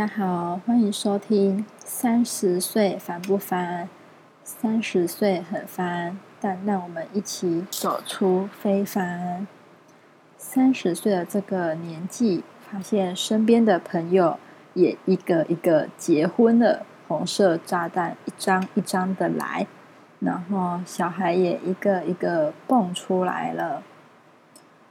大家好，欢迎收听《三十岁烦不烦》。三十岁很烦，但让我们一起走出非凡。三十岁的这个年纪，发现身边的朋友也一个一个结婚了，红色炸弹一张一张的来，然后小孩也一个一个蹦出来了。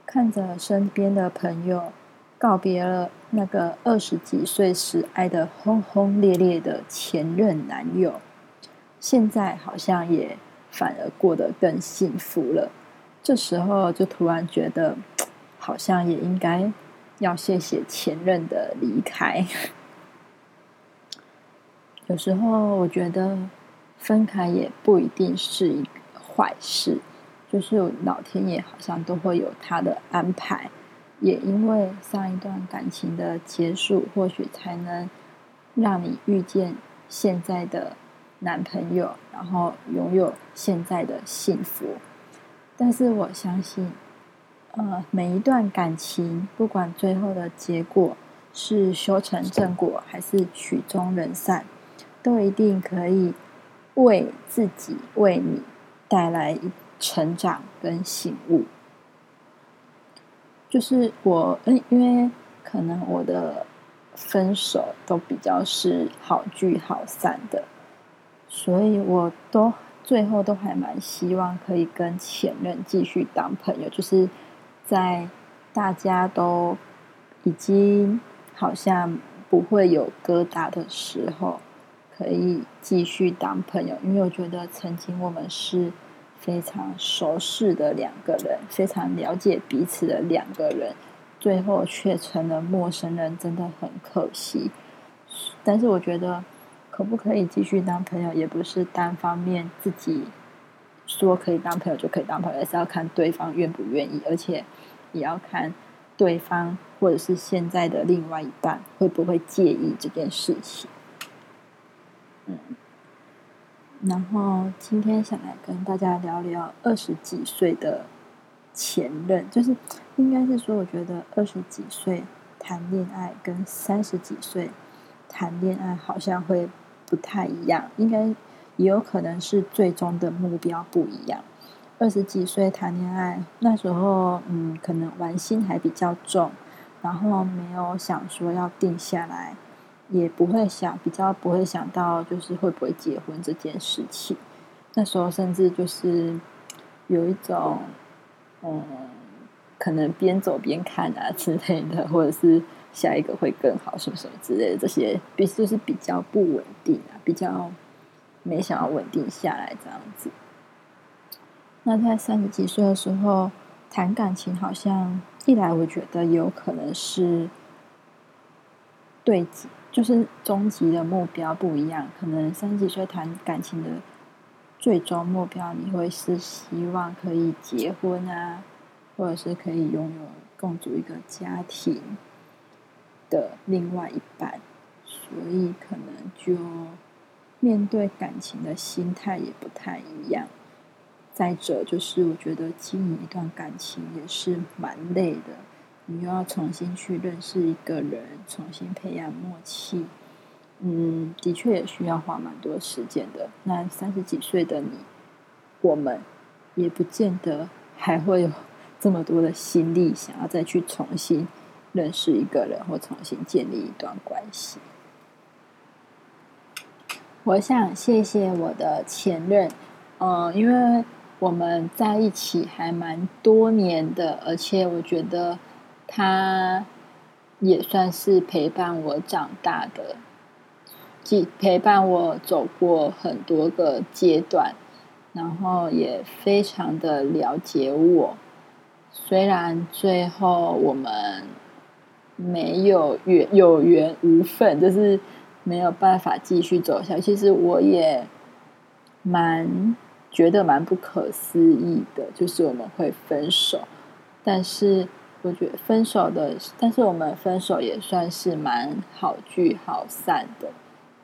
看着身边的朋友告别了那个二十几岁时爱的轰轰烈烈的前任男友，现在好像也反而过得更幸福了。这时候就突然觉得，好像也应该要谢谢前任的离开。有时候我觉得分开也不一定是一个坏事。就是老天爷好像都会有他的安排，也因为上一段感情的结束，或许才能让你遇见现在的男朋友，然后拥有现在的幸福。但是我相信，呃，每一段感情，不管最后的结果是修成正果，还是曲终人散，都一定可以为自己、为你带来。成长跟醒悟，就是我嗯，因为可能我的分手都比较是好聚好散的，所以我都最后都还蛮希望可以跟前任继续当朋友，就是在大家都已经好像不会有疙瘩的时候，可以继续当朋友，因为我觉得曾经我们是。非常熟识的两个人，非常了解彼此的两个人，最后却成了陌生人，真的很可惜。但是我觉得，可不可以继续当朋友，也不是单方面自己说可以当朋友就可以当朋友，而是要看对方愿不愿意，而且也要看对方或者是现在的另外一半会不会介意这件事情。嗯。然后今天想来跟大家聊聊二十几岁的前任，就是应该是说，我觉得二十几岁谈恋爱跟三十几岁谈恋爱好像会不太一样，应该也有可能是最终的目标不一样。二十几岁谈恋爱那时候，嗯，可能玩心还比较重，然后没有想说要定下来。也不会想，比较不会想到就是会不会结婚这件事情。那时候甚至就是有一种，嗯，可能边走边看啊之类的，或者是下一个会更好什么什么之类的，这些比就是比较不稳定啊，比较没想要稳定下来这样子。那在三十几岁的时候谈感情，好像一来我觉得有可能是对己。就是终极的目标不一样，可能三十岁谈感情的最终目标，你会是希望可以结婚啊，或者是可以拥有共组一个家庭的另外一半，所以可能就面对感情的心态也不太一样。再者，就是我觉得经营一段感情也是蛮累的。你又要重新去认识一个人，重新培养默契，嗯，的确也需要花蛮多时间的。那三十几岁的你，我们也不见得还会有这么多的心力，想要再去重新认识一个人或重新建立一段关系。我想谢谢我的前任，嗯，因为我们在一起还蛮多年的，而且我觉得。他也算是陪伴我长大的，既陪伴我走过很多个阶段，然后也非常的了解我。虽然最后我们没有缘有缘无分，就是没有办法继续走下去。其实我也蛮觉得蛮不可思议的，就是我们会分手，但是。我觉得分手的，但是我们分手也算是蛮好聚好散的，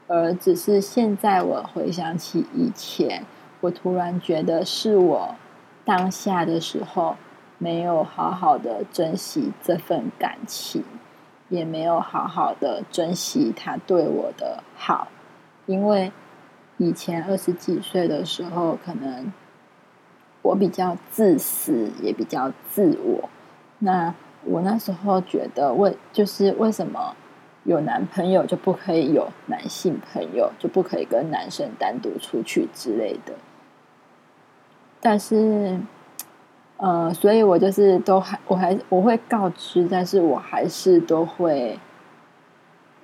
而只是现在我回想起以前，我突然觉得是我当下的时候没有好好的珍惜这份感情，也没有好好的珍惜他对我的好，因为以前二十几岁的时候，可能我比较自私，也比较自我。那我那时候觉得，为就是为什么有男朋友就不可以有男性朋友，就不可以跟男生单独出去之类的。但是。呃，所以我就是都还，我还我会告知，但是我还是都会，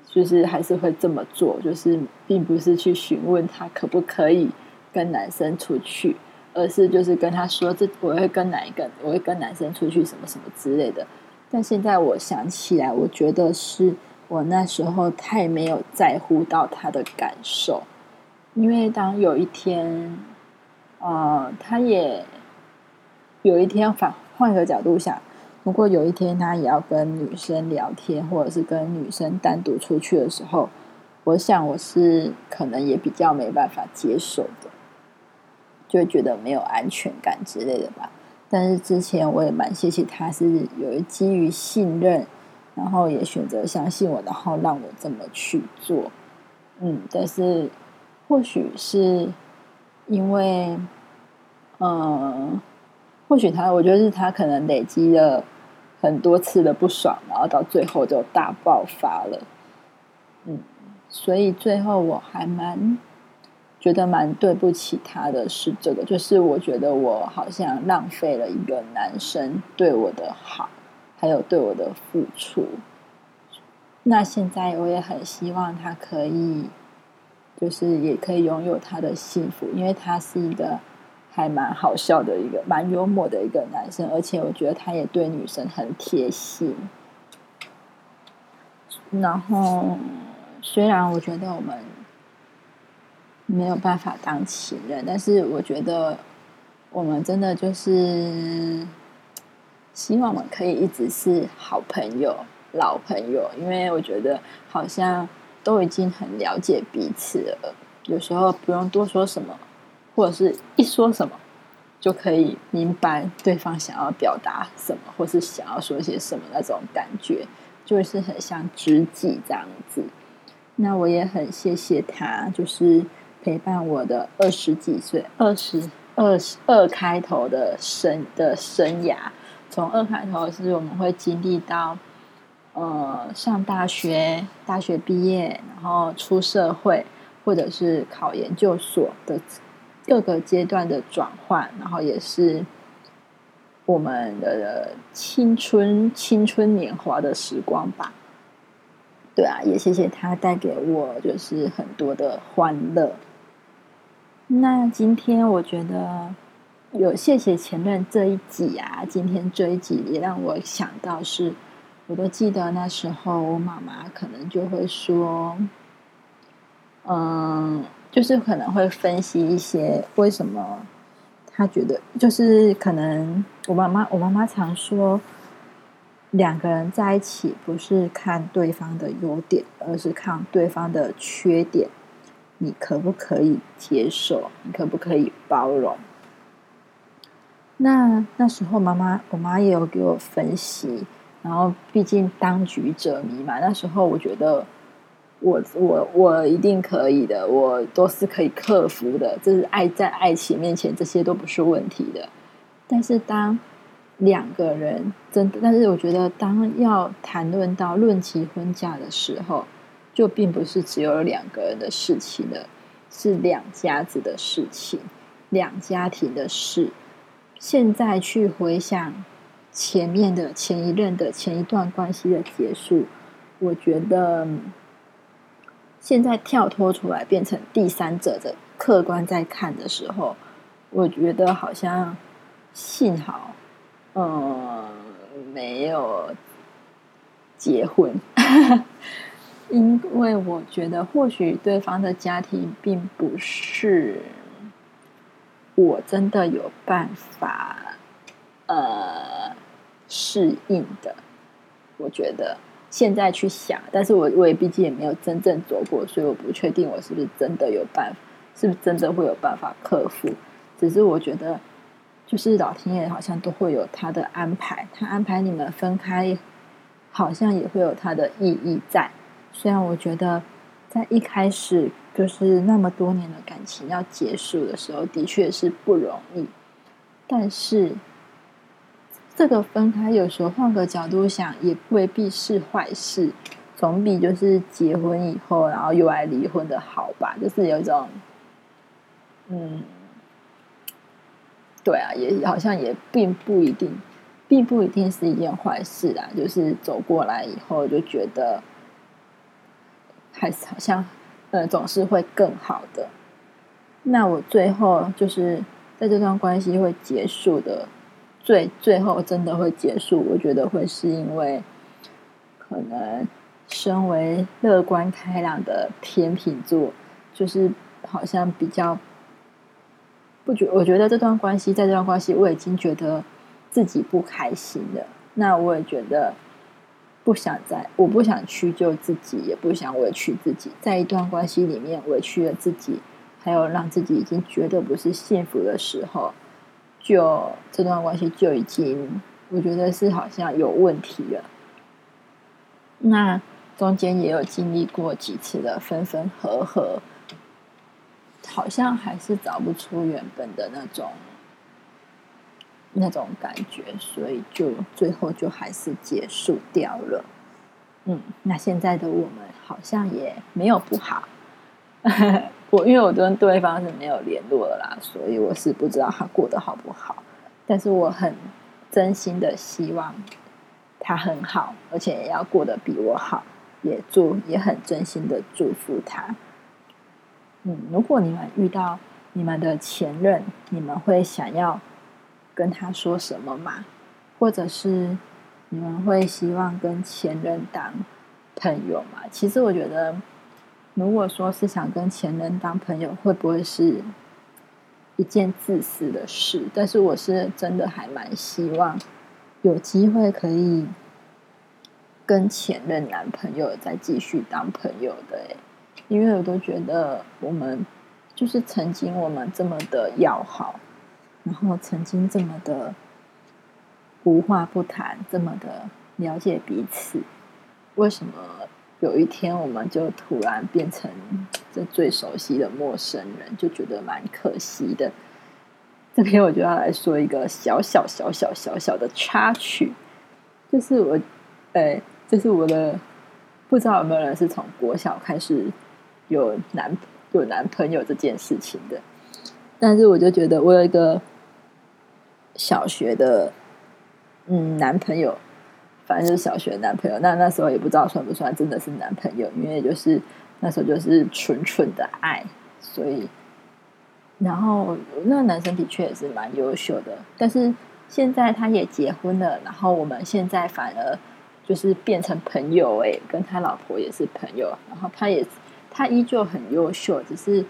就是还是会这么做，就是并不是去询问他可不可以跟男生出去，而是就是跟他说，这我会跟哪一个，我会跟男生出去什么什么之类的。但现在我想起来，我觉得是我那时候太没有在乎到他的感受，因为当有一天，呃，他也。有一天，反换个角度想，如果有一天他也要跟女生聊天，或者是跟女生单独出去的时候，我想我是可能也比较没办法接受的，就会觉得没有安全感之类的吧。但是之前我也蛮谢谢他，是有基于信任，然后也选择相信我，然后让我这么去做。嗯，但是或许是因为，嗯。或许他，我觉得是他可能累积了很多次的不爽，然后到最后就大爆发了。嗯，所以最后我还蛮觉得蛮对不起他的是这个，就是我觉得我好像浪费了一个男生对我的好，还有对我的付出。那现在我也很希望他可以，就是也可以拥有他的幸福，因为他是一个。还蛮好笑的一个，蛮幽默的一个男生，而且我觉得他也对女生很贴心。然后，虽然我觉得我们没有办法当情人，但是我觉得我们真的就是希望我们可以一直是好朋友、老朋友，因为我觉得好像都已经很了解彼此了，有时候不用多说什么。或者是一说什么就可以明白对方想要表达什么，或是想要说些什么那种感觉，就是很像知己这样子。那我也很谢谢他，就是陪伴我的二十几岁、二十二十二开头的生的生涯。从二开头是我们会经历到呃上大学、大学毕业，然后出社会，或者是考研究所的。各个阶段的转换，然后也是我们的青春、青春年华的时光吧。对啊，也谢谢他带给我就是很多的欢乐。那今天我觉得有谢谢前任这一集啊，今天这一集也让我想到是，我都记得那时候我妈妈可能就会说，嗯。就是可能会分析一些为什么他觉得，就是可能我妈妈，我妈妈常说，两个人在一起不是看对方的优点，而是看对方的缺点，你可不可以接受？你可不可以包容？那那时候妈妈，我妈也有给我分析，然后毕竟当局者迷嘛，那时候我觉得。我我我一定可以的，我都是可以克服的。这是爱在爱情面前，这些都不是问题的。但是当两个人真的，但是我觉得当要谈论到论及婚嫁的时候，就并不是只有两个人的事情了，是两家子的事情，两家庭的事。现在去回想前面的前一任的前一段关系的结束，我觉得。现在跳脱出来，变成第三者的客观在看的时候，我觉得好像幸好，嗯，没有结婚，因为我觉得或许对方的家庭并不是我真的有办法呃适应的，我觉得。现在去想，但是我我也毕竟也没有真正做过，所以我不确定我是不是真的有办，是不是真的会有办法克服。只是我觉得，就是老天爷好像都会有他的安排，他安排你们分开好像也会有它的意义在。虽然我觉得在一开始就是那么多年的感情要结束的时候，的确是不容易，但是这个分开有时候换个角度想，也未必是坏事，总比就是结婚以后然后又来离婚的好吧？就是有一种，嗯。对啊，也好像也并不一定，并不一定是一件坏事啊。就是走过来以后，就觉得还是好像，呃，总是会更好的。那我最后就是在这段关系会结束的，最最后真的会结束，我觉得会是因为，可能身为乐观开朗的天秤座，就是好像比较。不觉，我觉得这段关系，在这段关系，我已经觉得自己不开心了。那我也觉得不想再，我不想屈就自己，也不想委屈自己，在一段关系里面委屈了自己，还有让自己已经觉得不是幸福的时候，就这段关系就已经，我觉得是好像有问题了。那中间也有经历过几次的分分合合。好像还是找不出原本的那种那种感觉，所以就最后就还是结束掉了。嗯，那现在的我们好像也没有不好。我因为我跟对方是没有联络了啦，所以我是不知道他过得好不好。但是我很真心的希望他很好，而且也要过得比我好，也祝也很真心的祝福他。嗯，如果你们遇到你们的前任，你们会想要跟他说什么吗？或者是你们会希望跟前任当朋友吗？其实我觉得，如果说是想跟前任当朋友，会不会是一件自私的事？但是我是真的还蛮希望有机会可以跟前任男朋友再继续当朋友的。因为我都觉得我们就是曾经我们这么的要好，然后曾经这么的无话不谈，这么的了解彼此，为什么有一天我们就突然变成这最熟悉的陌生人？就觉得蛮可惜的。这边我就要来说一个小小小小小小的插曲，就是我，呃，就是我的，不知道有没有人是从国小开始。有男有男朋友这件事情的，但是我就觉得我有一个小学的嗯男朋友，反正就是小学男朋友。那那时候也不知道算不算真的是男朋友，因为就是那时候就是纯纯的爱。所以，然后那个男生的确也是蛮优秀的，但是现在他也结婚了，然后我们现在反而就是变成朋友哎，跟他老婆也是朋友，然后他也。他依旧很优秀，只是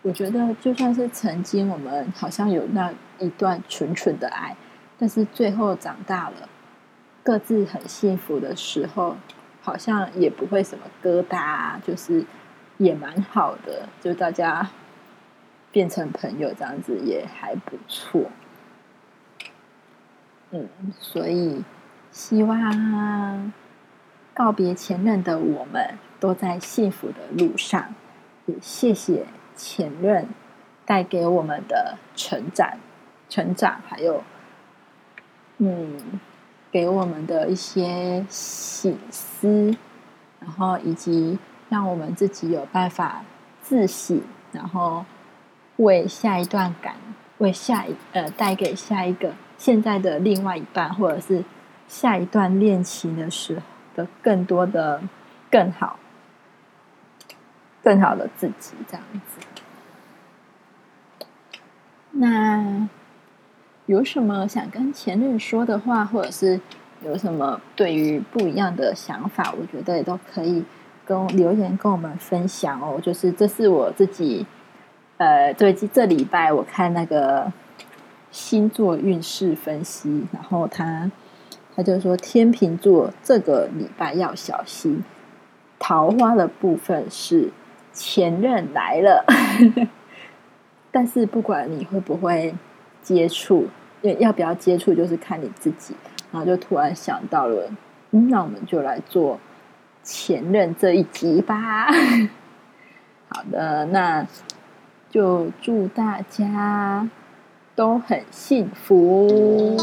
我觉得，就算是曾经我们好像有那一段纯纯的爱，但是最后长大了，各自很幸福的时候，好像也不会什么疙瘩，就是也蛮好的，就大家变成朋友这样子也还不错。嗯，所以希望告别前任的我们。都在幸福的路上，也谢谢前任带给我们的成长、成长，还有嗯，给我们的一些喜思，然后以及让我们自己有办法自省，然后为下一段感，为下一呃带给下一个现在的另外一半，或者是下一段恋情的时候的更多的更好。更好的自己，这样子。那有什么想跟前任说的话，或者是有什么对于不一样的想法，我觉得也都可以跟留言跟我们分享哦。就是这是我自己，呃，对，这礼拜我看那个星座运势分析，然后他他就说天秤座这个礼拜要小心，桃花的部分是。前任来了，但是不管你会不会接触，要不要接触，就是看你自己。然后就突然想到了，那我们就来做前任这一集吧。好的，那就祝大家都很幸福。